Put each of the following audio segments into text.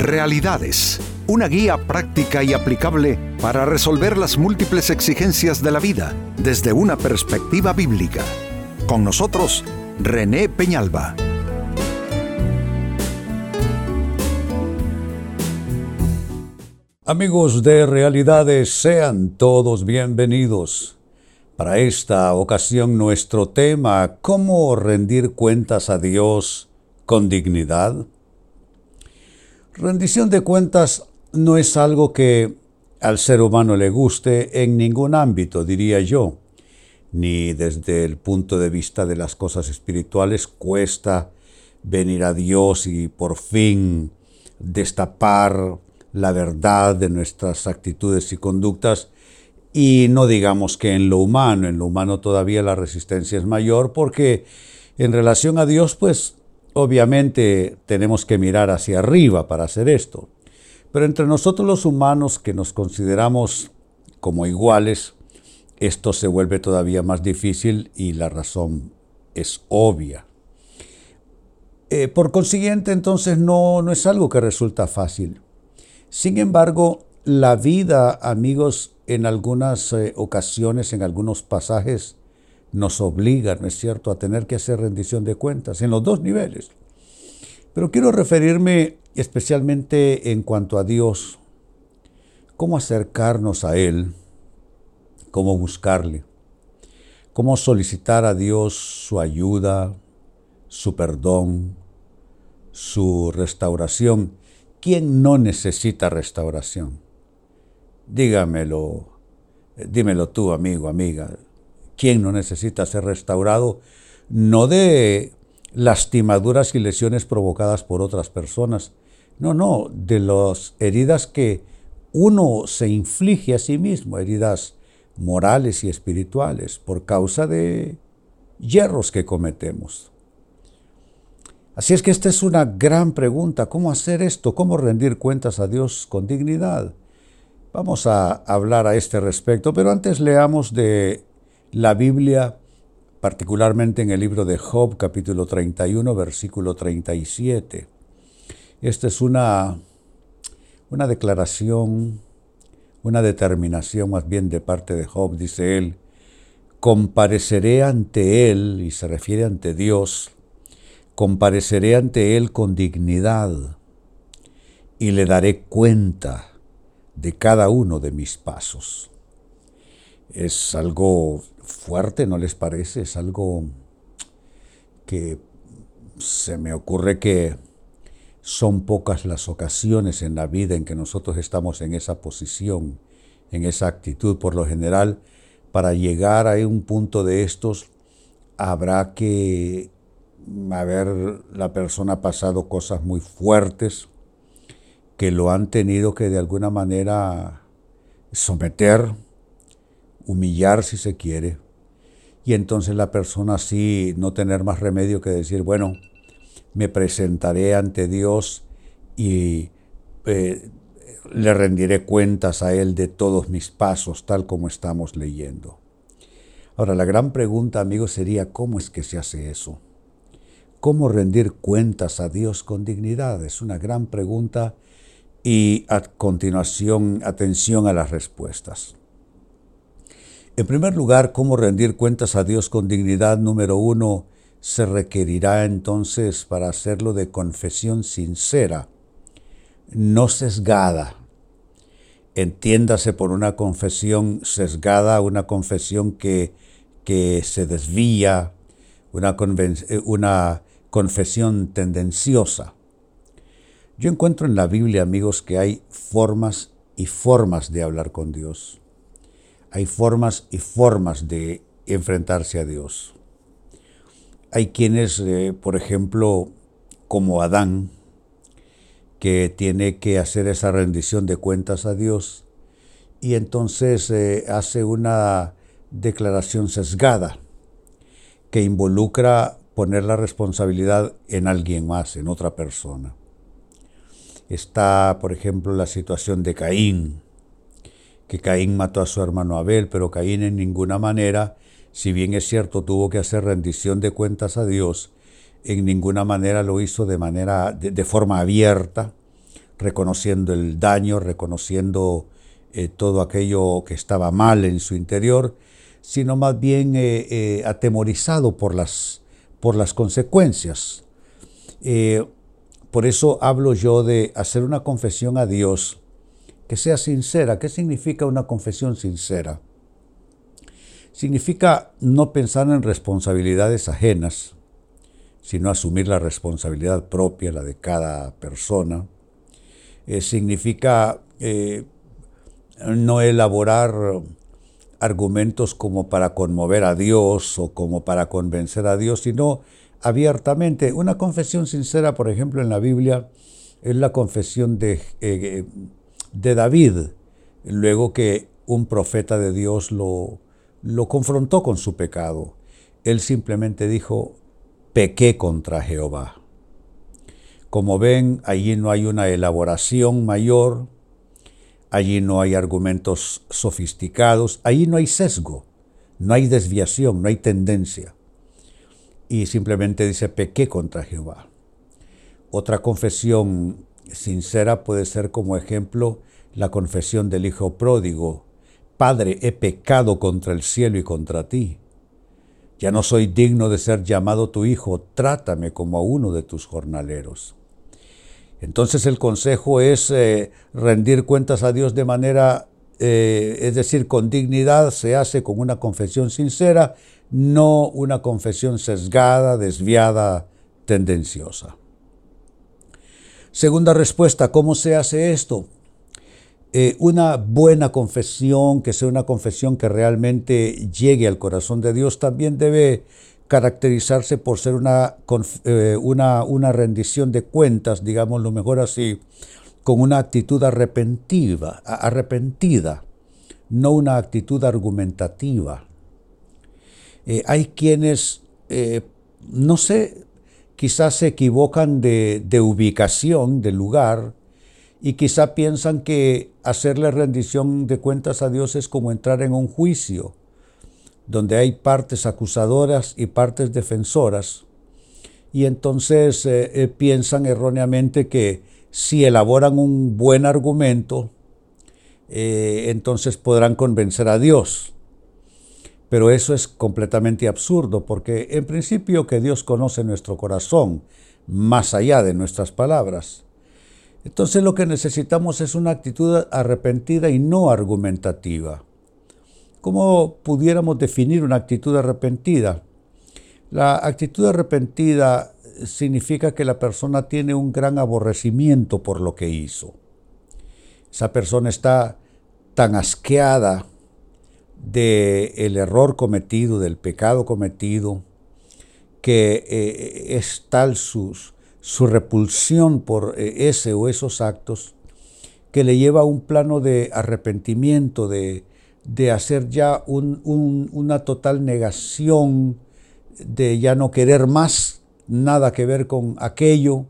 Realidades, una guía práctica y aplicable para resolver las múltiples exigencias de la vida desde una perspectiva bíblica. Con nosotros, René Peñalba. Amigos de Realidades, sean todos bienvenidos. Para esta ocasión nuestro tema, ¿cómo rendir cuentas a Dios con dignidad? Rendición de cuentas no es algo que al ser humano le guste en ningún ámbito, diría yo, ni desde el punto de vista de las cosas espirituales cuesta venir a Dios y por fin destapar la verdad de nuestras actitudes y conductas. Y no digamos que en lo humano, en lo humano todavía la resistencia es mayor porque en relación a Dios pues obviamente tenemos que mirar hacia arriba para hacer esto. Pero entre nosotros los humanos que nos consideramos como iguales, esto se vuelve todavía más difícil y la razón es obvia. Eh, por consiguiente, entonces no, no es algo que resulta fácil. Sin embargo, la vida, amigos, en algunas eh, ocasiones, en algunos pasajes, nos obliga, ¿no es cierto?, a tener que hacer rendición de cuentas en los dos niveles. Pero quiero referirme especialmente en cuanto a Dios, cómo acercarnos a Él, cómo buscarle, cómo solicitar a Dios su ayuda, su perdón, su restauración ¿Quién no necesita restauración? Dígamelo, dímelo tú, amigo, amiga. ¿Quién no necesita ser restaurado? No de lastimaduras y lesiones provocadas por otras personas. No, no, de las heridas que uno se inflige a sí mismo, heridas morales y espirituales, por causa de hierros que cometemos. Así es que esta es una gran pregunta, ¿cómo hacer esto? ¿Cómo rendir cuentas a Dios con dignidad? Vamos a hablar a este respecto, pero antes leamos de la Biblia, particularmente en el libro de Job, capítulo 31, versículo 37. Esta es una, una declaración, una determinación más bien de parte de Job, dice él, compareceré ante él, y se refiere ante Dios, compareceré ante Él con dignidad y le daré cuenta de cada uno de mis pasos. Es algo fuerte, ¿no les parece? Es algo que se me ocurre que son pocas las ocasiones en la vida en que nosotros estamos en esa posición, en esa actitud. Por lo general, para llegar a un punto de estos, habrá que haber la persona pasado cosas muy fuertes que lo han tenido que de alguna manera someter, humillar si se quiere, y entonces la persona así no tener más remedio que decir, bueno, me presentaré ante Dios y eh, le rendiré cuentas a Él de todos mis pasos, tal como estamos leyendo. Ahora, la gran pregunta, amigos, sería, ¿cómo es que se hace eso? ¿Cómo rendir cuentas a Dios con dignidad? Es una gran pregunta y a continuación atención a las respuestas. En primer lugar, ¿cómo rendir cuentas a Dios con dignidad? Número uno, se requerirá entonces para hacerlo de confesión sincera, no sesgada. Entiéndase por una confesión sesgada, una confesión que, que se desvía, una, una confesión tendenciosa. Yo encuentro en la Biblia, amigos, que hay formas y formas de hablar con Dios. Hay formas y formas de enfrentarse a Dios. Hay quienes, eh, por ejemplo, como Adán, que tiene que hacer esa rendición de cuentas a Dios y entonces eh, hace una declaración sesgada que involucra poner la responsabilidad en alguien más, en otra persona. Está, por ejemplo, la situación de Caín, que Caín mató a su hermano Abel, pero Caín en ninguna manera, si bien es cierto, tuvo que hacer rendición de cuentas a Dios, en ninguna manera lo hizo de manera de, forma abierta, reconociendo el daño, reconociendo eh, todo aquello que estaba mal en su interior, sino más bien eh, eh, atemorizado por las, por las consecuencias. por eso hablo yo de hacer una confesión a Dios que sea sincera. ¿Qué significa una confesión sincera? Significa no pensar en responsabilidades ajenas, sino asumir la responsabilidad propia, la de cada persona. significa no elaborar argumentos como para conmover a Dios o como para convencer a Dios, sino abiertamente. Una confesión sincera, por ejemplo, en la Biblia, es la confesión de, eh, de David, luego que un profeta de Dios lo, lo confrontó con su pecado. Él simplemente dijo, pequé contra Jehová. Como ven, allí no hay una elaboración mayor, Allí no hay argumentos sofisticados, allí no hay sesgo, no hay desviación, no hay tendencia. Y simplemente dice, pequé contra Jehová. Otra confesión sincera puede ser como ejemplo la confesión del Hijo pródigo. Padre, he pecado contra el cielo y contra ti. Ya no soy digno de ser llamado tu hijo, trátame como a uno de tus jornaleros. Entonces el consejo es eh, rendir cuentas a Dios de manera, eh, es decir, con dignidad, se hace con una confesión sincera, no una confesión sesgada, desviada, tendenciosa. Segunda respuesta, ¿cómo se hace esto? Eh, una buena confesión, que sea una confesión que realmente llegue al corazón de Dios, también debe caracterizarse por ser eh, una, una, rendición de cuentas, digamos lo mejor así, con una actitud arrepentida, arrepentida no una actitud argumentativa. Eh, hay quienes, no sé, quizás se equivocan de, de ubicación, de lugar, y quizá piensan que hacerle rendición de cuentas a Dios es como entrar en un juicio donde hay partes acusadoras y partes defensoras, y entonces eh, eh, piensan erróneamente que si elaboran un buen argumento, eh, entonces podrán convencer a Dios. Pero eso es completamente absurdo, porque en principio que Dios conoce nuestro corazón, más allá de nuestras palabras. Entonces lo que necesitamos es una actitud arrepentida y no argumentativa. ¿Cómo pudiéramos definir una actitud arrepentida? La actitud arrepentida significa que la persona tiene un gran aborrecimiento por lo que hizo. Esa persona está tan asqueada del el error cometido, del pecado cometido, que eh, es tal su, repulsión por eh, ese o esos actos que le lleva a un plano de arrepentimiento, de, de hacer ya una total negación, de ya no querer más nada que ver con aquello.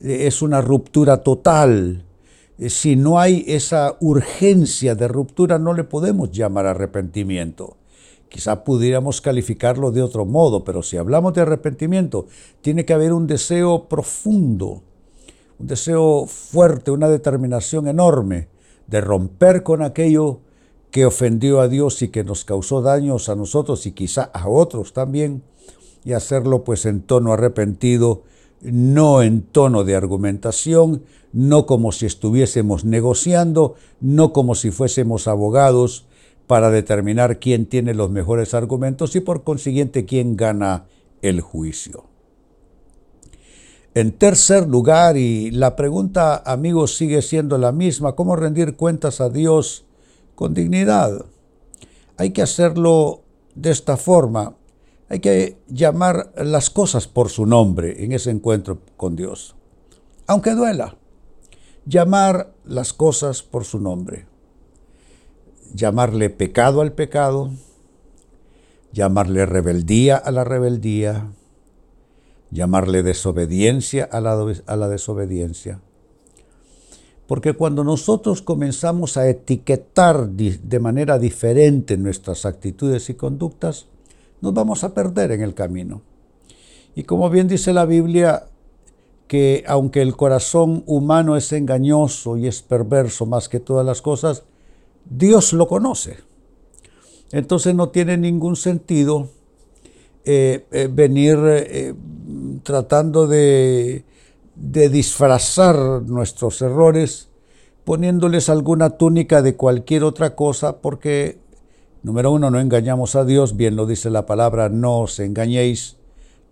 Es una ruptura total. Si no hay esa urgencia de ruptura, no le podemos llamar arrepentimiento. Quizá pudiéramos calificarlo de otro modo, pero si hablamos de arrepentimiento, tiene que haber un deseo profundo, un deseo fuerte, una determinación enorme de romper con aquello que ofendió a Dios y que nos causó daños a nosotros y quizá a otros también, y hacerlo pues en tono arrepentido, no en tono de argumentación, no como si estuviésemos negociando, no como si fuésemos abogados para determinar quién tiene los mejores argumentos y por consiguiente quién gana el juicio. En tercer lugar, y la pregunta amigos sigue siendo la misma, ¿cómo rendir cuentas a Dios? con dignidad. Hay que hacerlo de esta forma. Hay que llamar las cosas por su nombre en ese encuentro con Dios. Aunque duela, llamar las cosas por su nombre. Llamarle pecado al pecado, llamarle rebeldía a la rebeldía, llamarle desobediencia a la, a la desobediencia porque cuando nosotros comenzamos a etiquetar de manera diferente nuestras actitudes y conductas, nos vamos a perder en el camino. Y como bien dice la Biblia, que aunque el corazón humano es engañoso y es perverso más que todas las cosas, Dios lo conoce. Entonces no tiene ningún sentido eh, eh, venir eh, tratando de, de disfrazar nuestros errores poniéndoles alguna túnica de cualquier otra cosa, porque, número uno, no engañamos a Dios, bien lo dice la palabra, no os engañéis,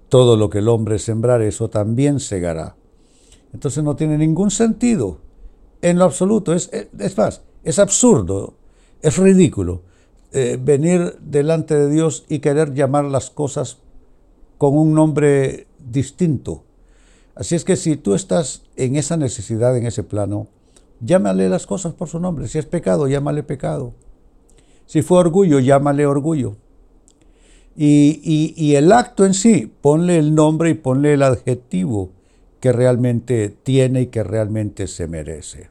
todo lo que el hombre sembrar, eso también segará. Entonces no tiene ningún sentido, en lo absoluto, es, es más, es absurdo, es ridículo eh, venir delante de Dios y querer llamar las cosas con un nombre distinto. Así es que si tú estás en esa necesidad, en ese plano, Llámale las cosas por su nombre. Si es pecado, llámale pecado. Si fue orgullo, llámale orgullo. Y, y, el acto en sí, ponle el nombre y ponle el adjetivo que realmente tiene y que realmente se merece.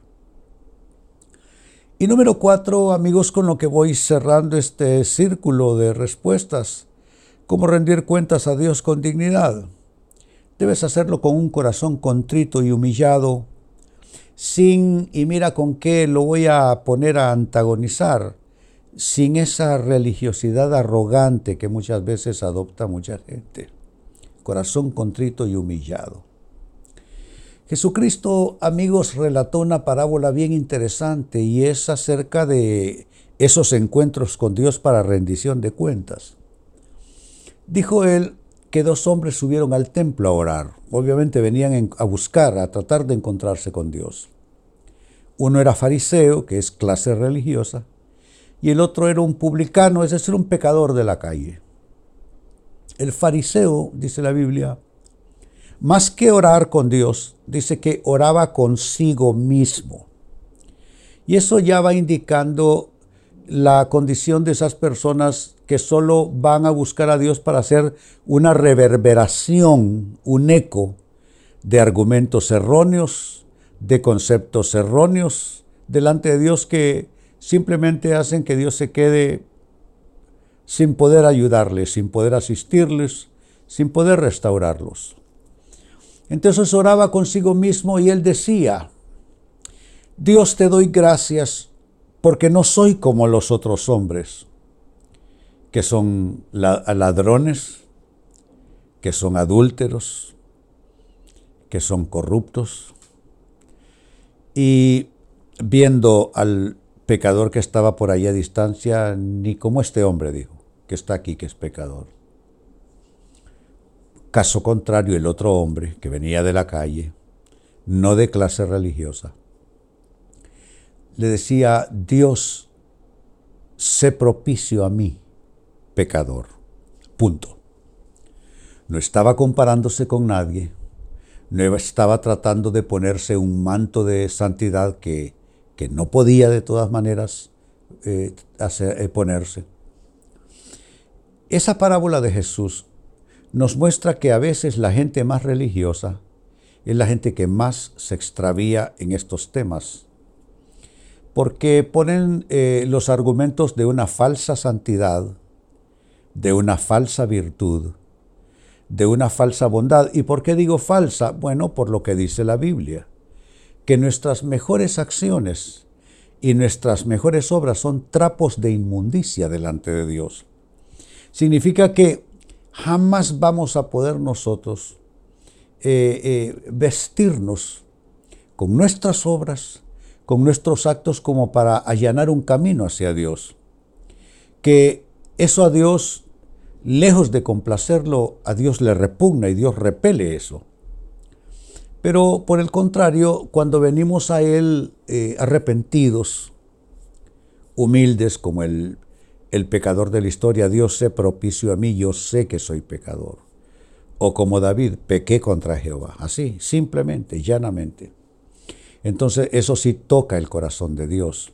Y número cuatro, amigos, con lo que voy cerrando este círculo de respuestas, cómo rendir cuentas a Dios con dignidad. Debes hacerlo con un corazón contrito y humillado, sin, y mira con qué lo voy a poner a antagonizar, sin esa religiosidad arrogante que muchas veces adopta mucha gente. Corazón contrito y humillado. Jesucristo, amigos, relató una parábola bien interesante y es acerca de esos encuentros con Dios para rendición de cuentas. Dijo él, que dos hombres subieron al templo a orar. Obviamente venían a buscar, a tratar de encontrarse con Dios. Uno era fariseo, que es clase religiosa, y el otro era un publicano, es decir, un pecador de la calle. El fariseo, dice la Biblia, más que orar con Dios, dice que oraba consigo mismo. Y eso ya va indicando la condición de esas personas que solo van a buscar a Dios para hacer una reverberación, un eco de argumentos erróneos, de conceptos erróneos delante de Dios que simplemente hacen que Dios se quede sin poder ayudarles, sin poder asistirles, sin poder restaurarlos. Entonces oraba consigo mismo y él decía, Dios te doy gracias porque no soy como los otros hombres que son ladrones, que son adúlteros, que son corruptos. Y viendo al pecador que estaba por allí a distancia, ni como este hombre, dijo, que está aquí, que es pecador. Caso contrario, el otro hombre que venía de la calle, no de clase religiosa, le decía, Dios, sé propicio a mí, pecador. Punto. No estaba comparándose con nadie, no estaba tratando de ponerse un manto de santidad que, que no podía de todas maneras eh, eh, ponerse. Esa parábola de Jesús nos muestra que a veces la gente más religiosa es la gente que más se extravía en estos temas, porque ponen eh, los argumentos de una falsa santidad de una falsa virtud, de una falsa bondad. ¿Y por qué digo falsa? Bueno, por lo que dice la Biblia, que nuestras mejores acciones y nuestras mejores obras son trapos de inmundicia delante de Dios. Significa que jamás vamos a poder nosotros eh, eh, vestirnos con nuestras obras, con nuestros actos como para allanar un camino hacia Dios. Que eso a Dios, lejos de complacerlo, a Dios le repugna y Dios repele eso. Pero por el contrario, cuando venimos a Él eh, arrepentidos, humildes como el, el pecador de la historia, Dios sé propicio a mí, yo sé que soy pecador. O como David, pequé contra Jehová. Así, simplemente, llanamente. Entonces eso sí toca el corazón de Dios.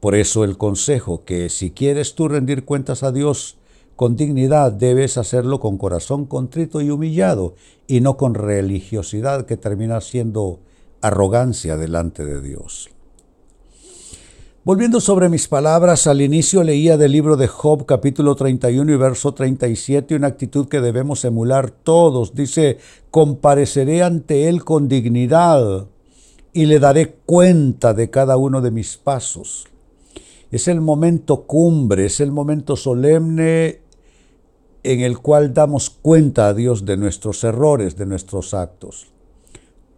Por eso el consejo que si quieres tú rendir cuentas a Dios con dignidad, debes hacerlo con corazón contrito y humillado y no con religiosidad que termina siendo arrogancia delante de Dios. Volviendo sobre mis palabras, al inicio leía del libro de Job capítulo 31 y verso 37 una actitud que debemos emular todos. Dice, compareceré ante él con dignidad y le daré cuenta de cada uno de mis pasos. Es el momento cumbre, es el momento solemne en el cual damos cuenta a Dios de nuestros errores, de nuestros actos.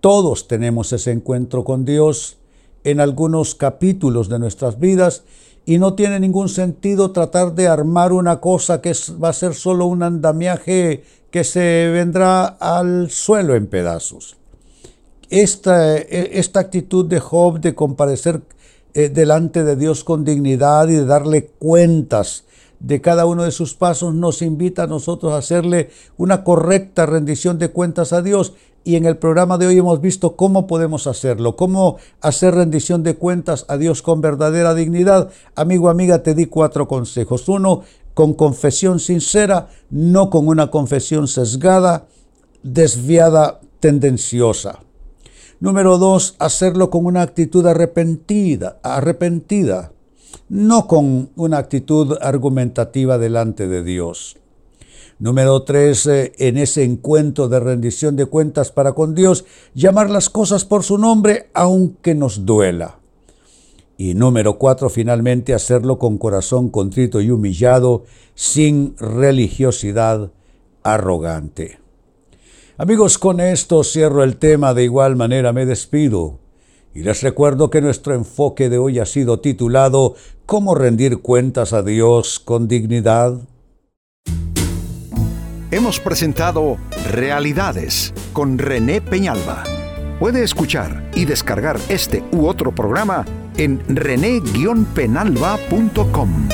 Todos tenemos ese encuentro con Dios en algunos capítulos de nuestras vidas y no tiene ningún sentido tratar de armar una cosa que va a ser solo un andamiaje que se vendrá al suelo en pedazos. Esta, e, esta actitud de Job de comparecer eh, delante de Dios con dignidad y de darle cuentas de cada uno de sus pasos nos invita a nosotros a hacerle una correcta rendición de cuentas a Dios y en el programa de hoy hemos visto cómo podemos hacerlo, cómo hacer rendición de cuentas a Dios con verdadera dignidad. Amigo, amiga, te di cuatro consejos. Uno, con confesión sincera, no con una confesión sesgada, desviada, tendenciosa. Número dos, hacerlo con una actitud arrepentida, arrepentida, no con una actitud argumentativa delante de Dios. Número tres, eh, en ese encuentro de rendición de cuentas para con Dios, llamar las cosas por su nombre aunque nos duela. Y número cuatro, finalmente, hacerlo con corazón contrito y humillado, sin religiosidad arrogante. Amigos, con esto cierro el tema, de igual manera me despido. Y les recuerdo que nuestro enfoque de hoy ha sido titulado ¿Cómo rendir cuentas a Dios con dignidad? hemos presentado Realidades con René Peñalba. Puede escuchar y descargar este u otro programa en rene-penalba.com.